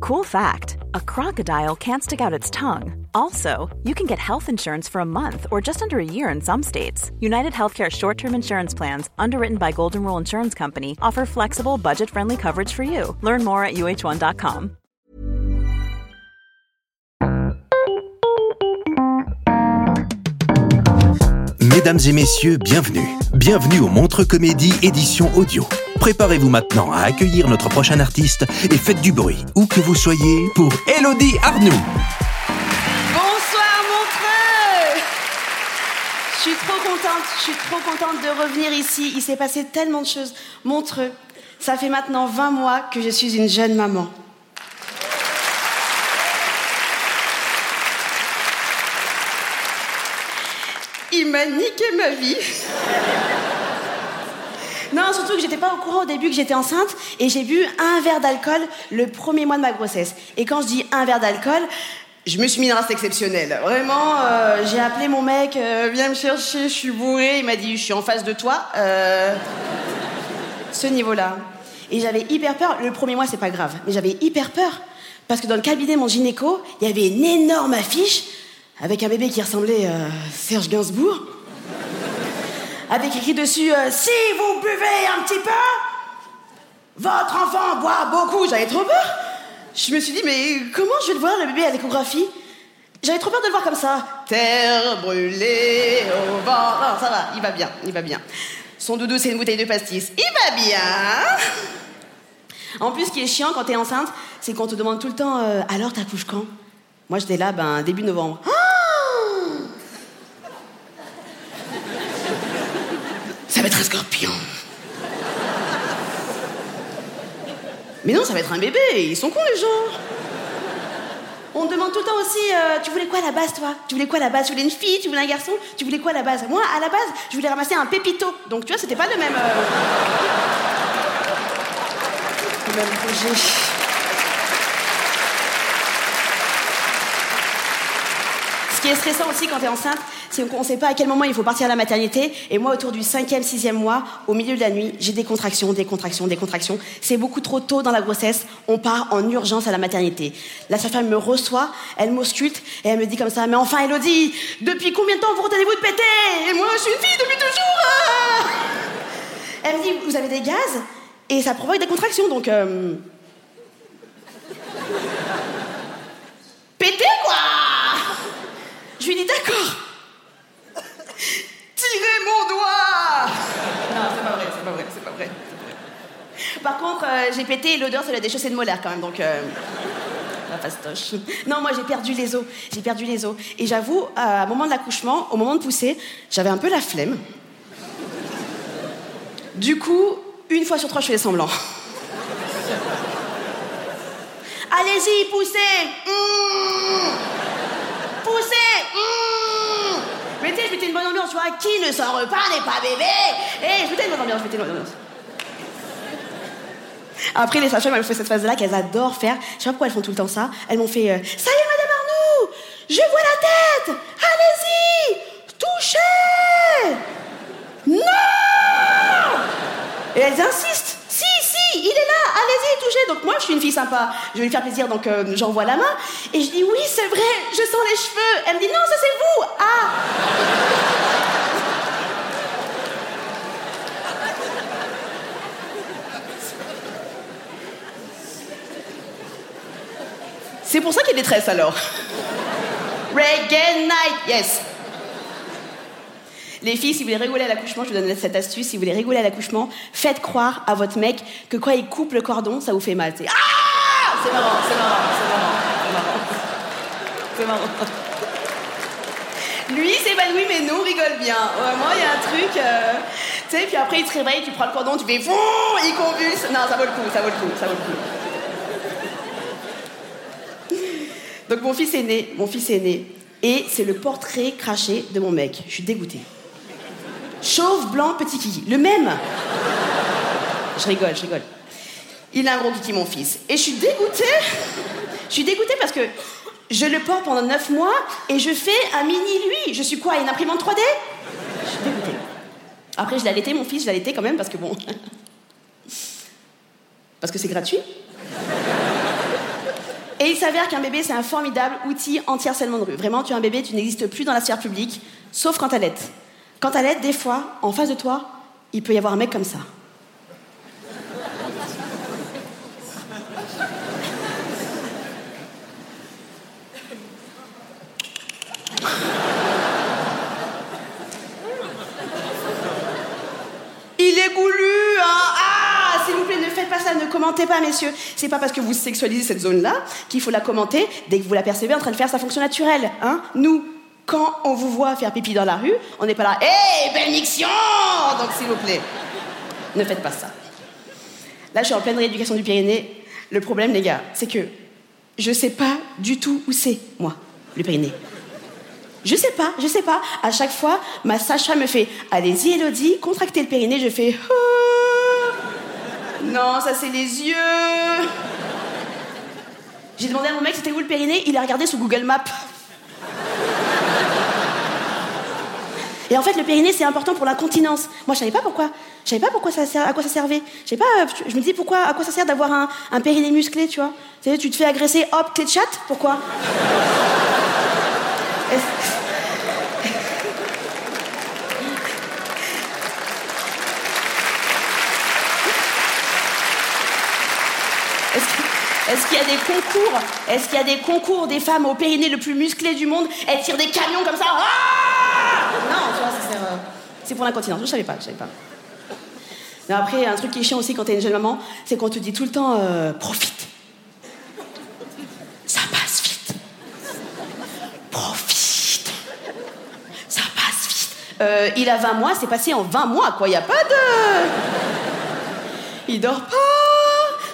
Cool fact a crocodile can't stick out its tongue. Also, you can get health insurance for a month or just under a year in some states. United Healthcare short term insurance plans, underwritten by Golden Rule Insurance Company, offer flexible, budget friendly coverage for you. Learn more at uh1.com. Mesdames et messieurs, bienvenue. Bienvenue au Montre Comédie édition audio. Préparez-vous maintenant à accueillir notre prochain artiste et faites du bruit, où que vous soyez, pour Elodie Arnoux. Bonsoir Montreux Je suis trop contente, je suis trop contente de revenir ici. Il s'est passé tellement de choses. Montreux, ça fait maintenant 20 mois que je suis une jeune maman. Il m'a niqué ma vie. Non, surtout que j'étais pas au courant au début que j'étais enceinte et j'ai bu un verre d'alcool le premier mois de ma grossesse. Et quand je dis un verre d'alcool, je me suis mis une race exceptionnelle. Vraiment, euh, j'ai appelé mon mec, euh, viens me chercher, je suis bourré. Il m'a dit, je suis en face de toi. Euh, ce niveau-là. Et j'avais hyper peur. Le premier mois, c'est pas grave, mais j'avais hyper peur. Parce que dans le cabinet de mon gynéco, il y avait une énorme affiche avec un bébé qui ressemblait à Serge Gainsbourg avec écrit dessus euh, Si vous buvez un petit peu, votre enfant boit beaucoup. J'avais trop peur. Je me suis dit Mais comment je vais le voir, le bébé à l'échographie? J'avais trop peur de le voir comme ça. Terre brûlée au vent. Non, ça va, il va bien, il va bien. Son doudou, c'est une bouteille de pastis. Il va bien. En plus, ce qui est chiant quand t'es enceinte, c'est qu'on te demande tout le temps euh, Alors, t'accouches quand? Moi, j'étais là, ben, début novembre. Ça va être un scorpion. Mais non, ça va être un bébé. Ils sont cons, les gens? On demande tout le temps aussi, euh, tu voulais quoi à la base, toi? Tu voulais quoi à la base? Tu voulais une fille? Tu voulais un garçon? Tu voulais quoi à la base? Moi, à la base, je voulais ramasser un pépito. Donc, tu vois, c'était pas le même. Euh... Le même projet. Qui est stressant aussi quand t'es enceinte, c'est qu'on ne sait pas à quel moment il faut partir à la maternité. Et moi, autour du cinquième, sixième mois, au milieu de la nuit, j'ai des contractions, des contractions, des contractions. C'est beaucoup trop tôt dans la grossesse. On part en urgence à la maternité. La sage-femme me reçoit, elle m'ausculte et elle me dit comme ça Mais enfin, Elodie, depuis combien de temps vous retenez-vous de péter? Et moi, je suis une fille depuis toujours ah Elle me dit Vous avez des gaz? Et ça provoque des contractions, donc. Euh... Péter, quoi D'accord. Tirez mon doigt Non, c'est pas vrai, c'est pas vrai, c'est pas vrai. Par contre, euh, j'ai pété l'odeur, c'est la déchaussée de molaire quand même, donc. Euh... La fastoche. Non, moi j'ai perdu les os. J'ai perdu les os. Et j'avoue, à un moment de l'accouchement, au moment de pousser, j'avais un peu la flemme. Du coup, une fois sur trois, je fais semblant. Allez-y, poussez mmh Poussez mmh Mais tu sais, je Qui ne sort pas n'est pas bébé Et je mettais une ambiance, mettais une ambiance. Après, les sages-femmes, elles font cette phase-là qu'elles adorent faire. Je sais pas pourquoi elles font tout le temps ça. Elles m'ont fait euh, Ça y est, Madame Arnoux Je vois la tête Allez-y Touchez Non Et elles insistent Si, si, il est là Allez-y, touchez Donc moi, je suis une fille sympa. Je vais lui faire plaisir, donc euh, j'envoie la main. Et je dis Oui, c'est vrai, je sens les cheveux. Elle me dit Non, ça c'est vous Ah C'est pour ça qu'il y a alors. Reggae night, yes. Les filles, si vous voulez rigoler à l'accouchement, je vous donne cette astuce. Si vous voulez rigoler à l'accouchement, faites croire à votre mec que quand il coupe le cordon, ça vous fait mal. C'est ah C'est marrant, c'est marrant, c'est marrant, c'est marrant. C'est. Lui, c'est épanoui, mais nous, on rigole bien. Vraiment, il y a un truc. euh, Tu sais, puis après, il se réveille, tu prends le cordon, tu fais il convulse. Non, ça vaut le coup, ça vaut le coup, ça vaut le coup. Mon fils est né, mon fils est né, et c'est le portrait craché de mon mec. Je suis dégoûtée. Chauve, blanc, petit kiki. Le même Je rigole, je rigole. Il a un gros kiki, mon fils. Et je suis dégoûtée. Je suis dégoûtée parce que je le porte pendant 9 mois et je fais un mini lui. Je suis quoi, une imprimante 3D Je suis dégoûtée. Après, je l'ai allaité, mon fils, je l'ai allaité quand même parce que bon. parce que c'est gratuit. Et il s'avère qu'un bébé, c'est un formidable outil anti-harcèlement de rue. Vraiment, tu as un bébé, tu n'existes plus dans la sphère publique, sauf quand l'aide. Quand l'aide, des fois, en face de toi, il peut y avoir un mec comme ça. Il est goulu, ça, ne commentez pas, messieurs. C'est pas parce que vous sexualisez cette zone-là qu'il faut la commenter dès que vous la percevez en train de faire sa fonction naturelle, hein Nous, quand on vous voit faire pipi dans la rue, on n'est pas là, hé, belle miction Donc, s'il vous plaît, ne faites pas ça. Là, je suis en pleine rééducation du Pyrénées. Le problème, les gars, c'est que je sais pas du tout où c'est, moi, le Pyrénées. Je sais pas, je sais pas. À chaque fois, ma Sacha me fait Allez-y, Elodie, contractez le périnée. Je fais Ah Non, ça c'est les yeux. J'ai demandé à mon mec c'était où le périnée? Il a regardé sur Google Maps. Et en fait, le périnée, c'est important pour l'incontinence. Moi, je savais pas pourquoi. Je savais pas pourquoi ça sert, à quoi ça servait. Je pas. Je me dis pourquoi, à quoi ça sert d'avoir un, périnée musclé, tu vois? Tu te fais agresser, hop, clé de chatte. Pourquoi Est-ce- Est-ce que- est-ce qu'il y a des concours Est-ce qu'il y a des concours des femmes au périnée le plus musclé du monde Elles tirent des camions comme ça Ah Non, tu vois, sert, euh, c'est pour l'incontinence. Je savais pas, je savais pas. Après, un truc qui est chiant aussi quand t'es une jeune maman, c'est qu'on te dit tout le temps euh, profite. Ça passe vite. Profite. Ça passe vite. Euh, il a 20 mois, c'est passé en 20 mois, quoi. Y a pas de. Il dort pas.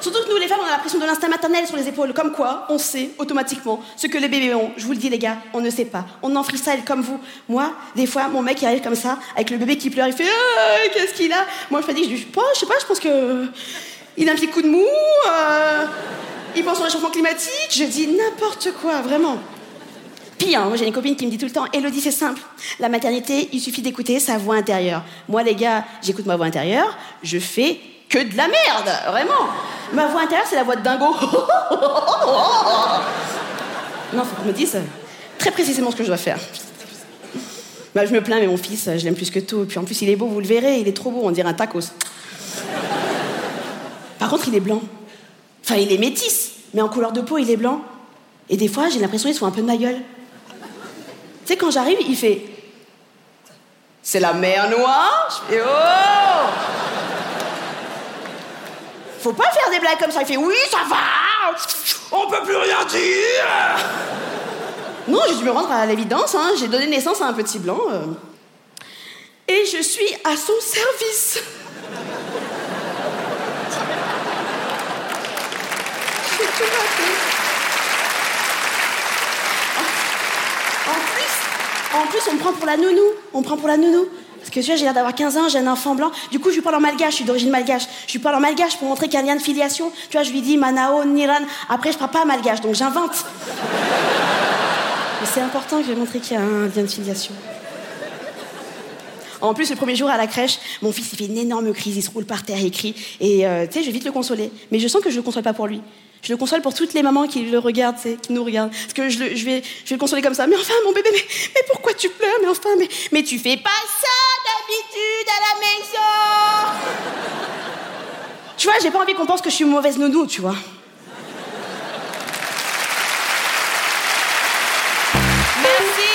Surtout que nous, les femmes, on a la pression de l'instinct maternel sur les épaules. Comme quoi, on sait automatiquement ce que les bébés ont. Je vous le dis, les gars, on ne sait pas. On en freestyle comme vous. Moi, des fois, mon mec, il arrive comme ça, avec le bébé qui pleure, il fait Ah, Qu'est-ce qu'il a? Moi, je me dis, je dis pas, je sais pas, je pense que. Il a un petit coup de mou. euh, Il pense au réchauffement climatique. Je dis n'importe quoi, vraiment. Pire, hein, moi j'ai une copine qui me dit tout le temps Elodie, c'est simple. La maternité, il suffit d'écouter sa voix intérieure. Moi, les gars, j'écoute ma voix intérieure, je fais que de la merde, vraiment. Ma voix intérieure, c'est la voix de dingo. non, faut qu'on me dise très précisément ce que je dois faire. Bah, je me plains, mais mon fils, je l'aime plus que tout. Et puis en plus, il est beau, vous le verrez, il est trop beau, on dirait un tacos. Par contre, il est blanc. Enfin, il est métis, mais en couleur de peau, il est blanc. Et des fois, j'ai l'impression qu'il se un peu de ma gueule. Tu sais, quand j'arrive, il fait C'est la mer Noire Je fais Oh Faut pas faire des blagues comme ça. Il fait Oui, ça va On peut plus rien dire Non, j'ai dû me rendre à l'évidence. Hein. J'ai donné naissance à un petit blanc. euh. Et je suis à son service. Je suis tout raté. En plus, en plus, on me prend pour la nounou. On me prend pour la nounou. Que tu vois, j'ai l'air d'avoir 15 ans, j'ai un enfant blanc. Du coup, je lui parle en malgache, je suis d'origine malgache. Je lui parle en malgache pour montrer qu'il y a un lien de filiation. Tu vois, je lui dis Manao, Niran. Après, je parle pas malgache, donc j'invente. Mais c'est important que je vais montrer qu'il y a un lien de filiation. En plus, le premier jour à la crèche, mon fils il fait une énorme crise, il se roule par terre, il crie. Et euh, tu sais, je vais vite le consoler. Mais je sens que je le console pas pour lui. Je le console pour toutes les mamans qui le regardent, qui nous regardent. Parce que je, vais, je vais le consoler comme ça. Mais enfin, mon bébé, mais, pourquoi tu pleures? Mais enfin, mais, tu fais pas ça d'habitude à la maison Tu vois, j'ai pas envie qu'on pense que je suis mauvaise nounou, tu vois. Merci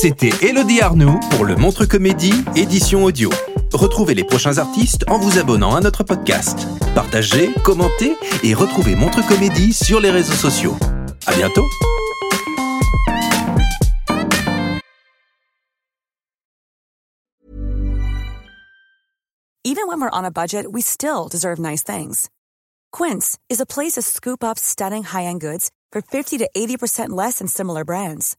C'était Elodie Arnoux pour le Montre Comédie, édition audio. Retrouvez les prochains artistes en vous abonnant à notre podcast. Partagez, commentez et retrouvez Montre Comédie sur les réseaux sociaux. À bientôt! Even when we're on a budget, we still deserve nice things. Quince is a place to scoop up stunning high-end goods for 50 to 80% less than similar brands.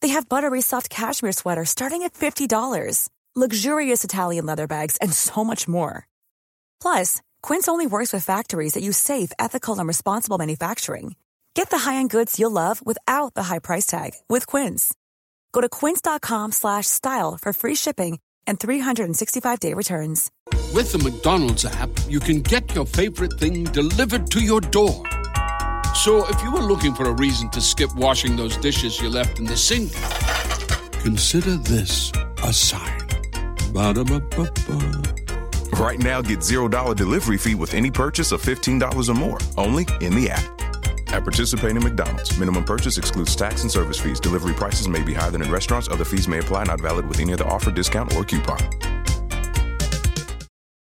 They have buttery soft cashmere sweaters starting at $50, luxurious Italian leather bags, and so much more. Plus, Quince only works with factories that use safe, ethical, and responsible manufacturing. Get the high-end goods you'll love without the high price tag with Quince. Go to quince.com slash style for free shipping and 365-day returns. With the McDonald's app, you can get your favorite thing delivered to your door. So if you were looking for a reason to skip washing those dishes you left in the sink, consider this a sign. Ba-da-ba-ba-ba. Right now, get $0 delivery fee with any purchase of $15 or more, only in the app. At participating McDonald's, minimum purchase excludes tax and service fees. Delivery prices may be higher than in restaurants. Other fees may apply, not valid with any other offer, discount, or coupon.